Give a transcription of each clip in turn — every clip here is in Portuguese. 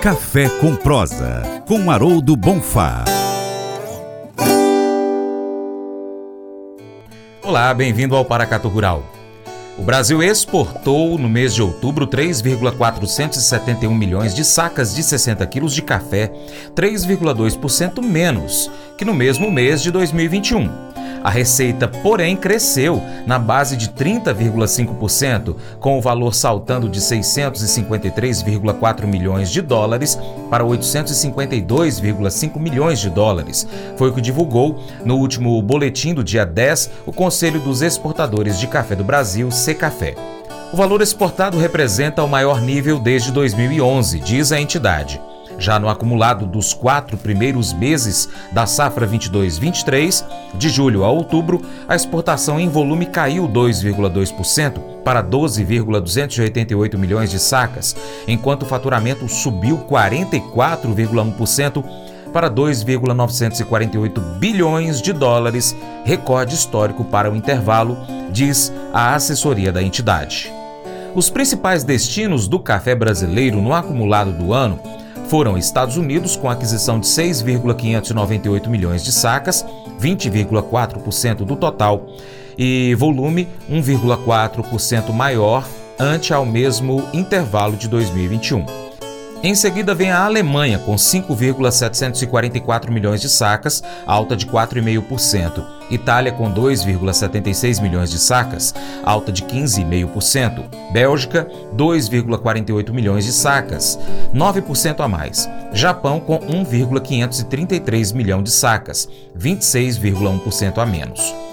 Café com Prosa, com Haroldo Bonfá. Olá, bem-vindo ao Paracato Rural. O Brasil exportou no mês de outubro 3,471 milhões de sacas de 60 quilos de café, 3,2% menos que no mesmo mês de 2021. A receita, porém, cresceu na base de 30,5%, com o valor saltando de 653,4 milhões de dólares para 852,5 milhões de dólares. Foi o que divulgou no último boletim do dia 10 o Conselho dos Exportadores de Café do Brasil, Secafé. O valor exportado representa o maior nível desde 2011, diz a entidade. Já no acumulado dos quatro primeiros meses da safra 22-23, de julho a outubro, a exportação em volume caiu 2,2% para 12,288 milhões de sacas, enquanto o faturamento subiu 44,1% para 2,948 bilhões de dólares, recorde histórico para o intervalo, diz a assessoria da entidade. Os principais destinos do café brasileiro no acumulado do ano foram Estados Unidos, com aquisição de 6,598 milhões de sacas, 20,4% do total, e volume 1,4% maior ante ao mesmo intervalo de 2021. Em seguida vem a Alemanha com 5,744 milhões de sacas, alta de 4,5%. Itália com 2,76 milhões de sacas, alta de 15,5%. Bélgica, 2,48 milhões de sacas, 9% a mais. Japão com 1,533 milhão de sacas, 26,1% a menos.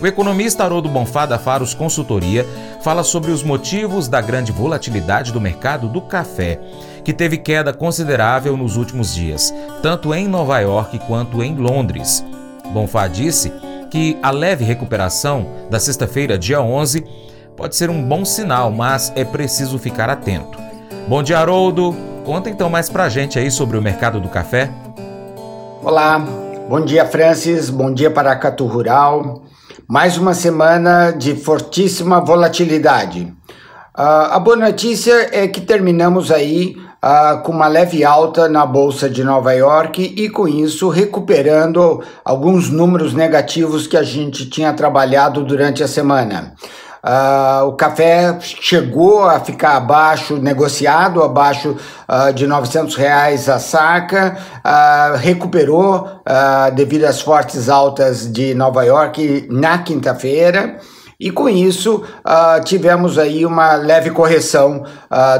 O economista Haroldo Bonfá da Faros Consultoria fala sobre os motivos da grande volatilidade do mercado do café, que teve queda considerável nos últimos dias, tanto em Nova York quanto em Londres. Bonfá disse que a leve recuperação da sexta-feira, dia 11, pode ser um bom sinal, mas é preciso ficar atento. Bom dia, Haroldo. Conta então mais pra gente aí sobre o mercado do café. Olá, bom dia, Francis. Bom dia, Paracatu Rural. Mais uma semana de fortíssima volatilidade. Uh, a boa notícia é que terminamos aí uh, com uma leve alta na Bolsa de Nova York e com isso recuperando alguns números negativos que a gente tinha trabalhado durante a semana. Uh, o café chegou a ficar abaixo, negociado abaixo uh, de 900 reais a saca, uh, recuperou devido às fortes altas de Nova York na quinta-feira. E com isso, tivemos aí uma leve correção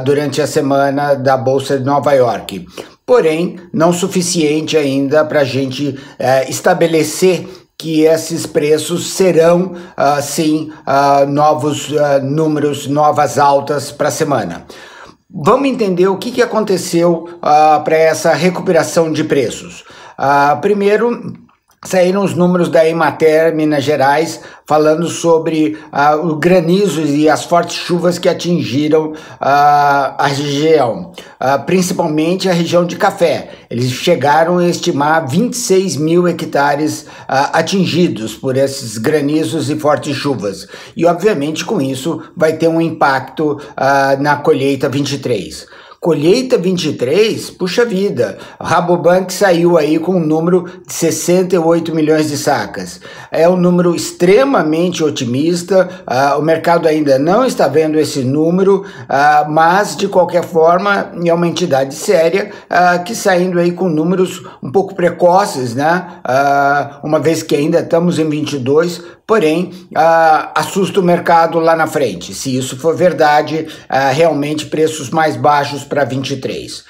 durante a semana da Bolsa de Nova York porém não suficiente ainda para a gente eh, estabelecer que esses preços serão, uh, sim, uh, novos uh, números, novas altas para a semana. Vamos entender o que, que aconteceu para essa recuperação de preços. primeiro, saíram os números da Emater Minas Gerais falando sobre uh, o granizo e as fortes chuvas que atingiram uh, a região, uh, principalmente a região de café. Eles chegaram a estimar 26 mil hectares atingidos por esses granizos e fortes chuvas. E, obviamente, com isso vai ter um impacto na colheita 23. Colheita 23, puxa vida, Rabobank saiu aí com um número de 68 milhões de sacas. É um número extremamente otimista, uh, o mercado ainda não está vendo esse número, uh, mas de qualquer forma é uma entidade séria uh, que saindo aí com números um pouco precoces, né? uma vez que ainda estamos em 22, porém assusta o mercado lá na frente. Se isso for verdade, realmente preços mais baixos para 23. Uh,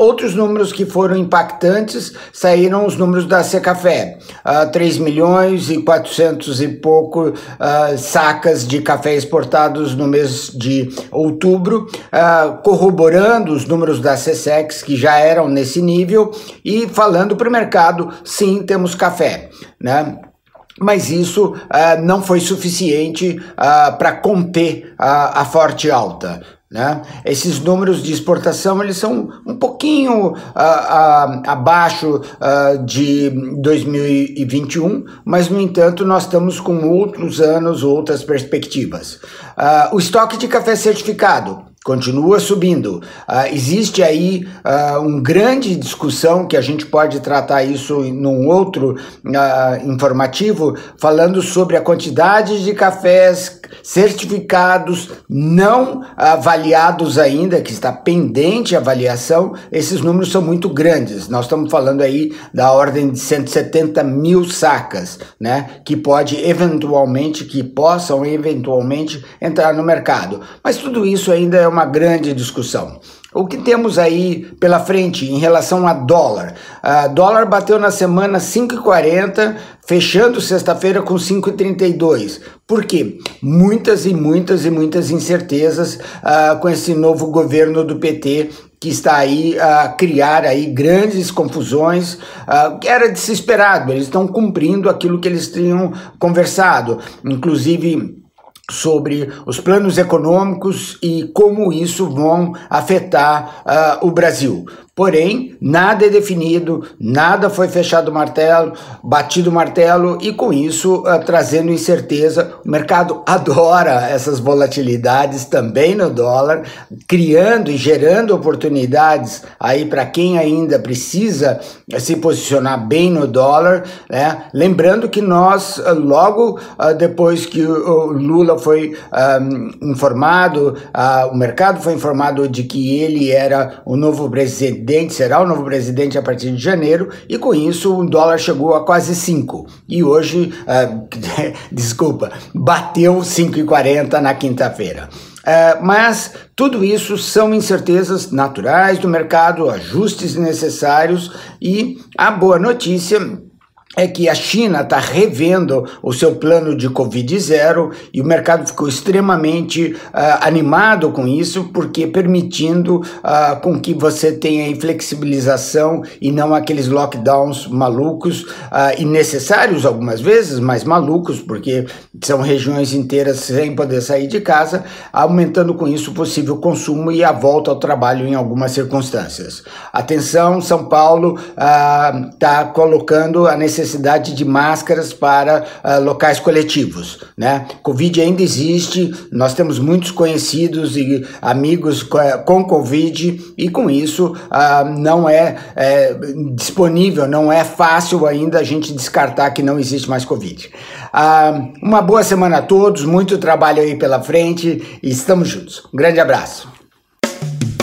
outros números que foram impactantes saíram os números da Secafé. Uh, 3 milhões e 400 e pouco uh, sacas de café exportados no mês de outubro, uh, corroborando os números da CSEX que já eram nesse nível e falando para o mercado, sim, temos café. Né? mas isso uh, não foi suficiente uh, para conter a, a forte alta. Né? Esses números de exportação eles são um pouquinho uh, uh, abaixo uh, de 2021, mas no entanto nós estamos com outros anos, outras perspectivas. o estoque de café certificado continua subindo. Uh, existe aí uh, uma grande discussão que a gente pode tratar isso num outro uh, informativo, falando sobre a quantidade de cafés certificados não avaliados ainda, que está pendente avaliação. Esses números são muito grandes. Nós estamos falando aí da ordem de 170 mil sacas, né? Que pode eventualmente, que possam eventualmente entrar no mercado. Mas tudo isso ainda é uma grande discussão. O que temos aí pela frente em relação a dólar? A dólar bateu na semana 5,40, fechando sexta-feira com 5,32. Por quê? Muitas e muitas e muitas incertezas uh, com esse novo governo do PT que está aí a criar aí grandes confusões, uh, era desesperado, eles estão cumprindo aquilo que eles tinham conversado, inclusive sobre os planos econômicos e como isso vão afetar uh, o Brasil. Porém, nada é definido, nada foi fechado o martelo, batido o martelo e com isso uh, trazendo incerteza. O mercado adora essas volatilidades também no dólar, criando e gerando oportunidades aí para quem ainda precisa uh, se posicionar bem no dólar, né? Lembrando que nós uh, logo depois que o Lula foi informado, o mercado foi informado de que ele era o novo presidente será o novo presidente a partir de janeiro, e com isso o dólar chegou a quase 5. E hoje, desculpa, bateu 5,40 na quinta-feira. Uh, mas tudo isso são incertezas naturais do mercado, ajustes necessários e a boa notícia é que a China está revendo o seu plano de Covid zero e o mercado ficou extremamente uh, animado com isso, porque permitindo uh, com que você tenha flexibilização e não aqueles lockdowns malucos uh, e necessários algumas vezes, mas malucos, porque são regiões inteiras sem poder sair de casa, aumentando com isso o possível consumo e a volta ao trabalho em algumas circunstâncias. Atenção, São Paulo está colocando a necessidade necessidade de máscaras para uh, locais coletivos. Né? Covid ainda existe, nós temos muitos conhecidos e amigos com Covid e com isso uh, não é, é, disponível, não é fácil ainda a gente descartar que não existe mais Covid. Uh, uma boa semana a todos, muito trabalho aí pela frente e estamos juntos. Um grande abraço.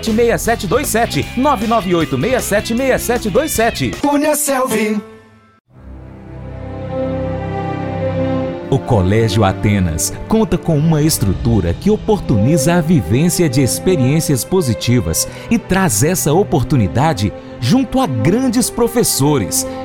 998676727. 998676727. Cunha Selvi. O Colégio Atenas conta com uma estrutura que oportuniza a vivência de experiências positivas e traz essa oportunidade junto a grandes professores,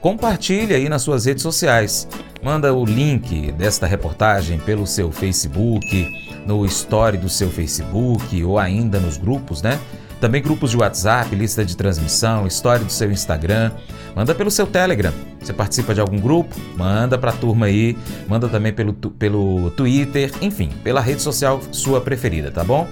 compartilhe aí nas suas redes sociais. Manda o link desta reportagem pelo seu Facebook, no story do seu Facebook ou ainda nos grupos, né? Também grupos de WhatsApp, lista de transmissão, história do seu Instagram. Manda pelo seu Telegram. Você participa de algum grupo? Manda para a turma aí. Manda também pelo, pelo Twitter, enfim, pela rede social sua preferida, tá bom?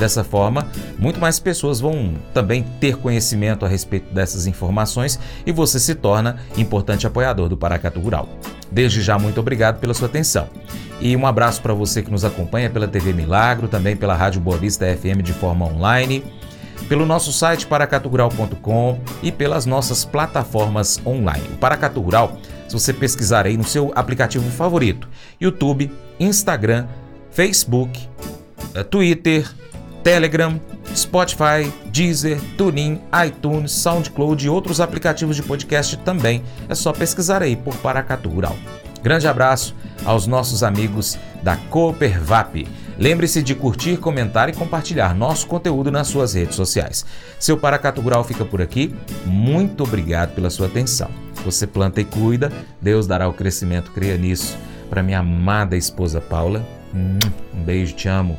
Dessa forma, muito mais pessoas vão também ter conhecimento a respeito dessas informações e você se torna importante apoiador do Paracatu Rural. Desde já, muito obrigado pela sua atenção. E um abraço para você que nos acompanha pela TV Milagro, também pela Rádio Boa Vista FM de forma online pelo nosso site paracatugural.com e pelas nossas plataformas online. O Paracatu Rural, se você pesquisar aí no seu aplicativo favorito, YouTube, Instagram, Facebook, eh, Twitter, Telegram, Spotify, Deezer, TuneIn, iTunes, SoundCloud e outros aplicativos de podcast também. É só pesquisar aí por Paracatu Rural. Grande abraço aos nossos amigos da Coopervap. Lembre-se de curtir, comentar e compartilhar nosso conteúdo nas suas redes sociais. Seu Paracato Rural fica por aqui. Muito obrigado pela sua atenção. Você planta e cuida, Deus dará o crescimento, creia nisso. Para minha amada esposa Paula, hum, um beijo, te amo.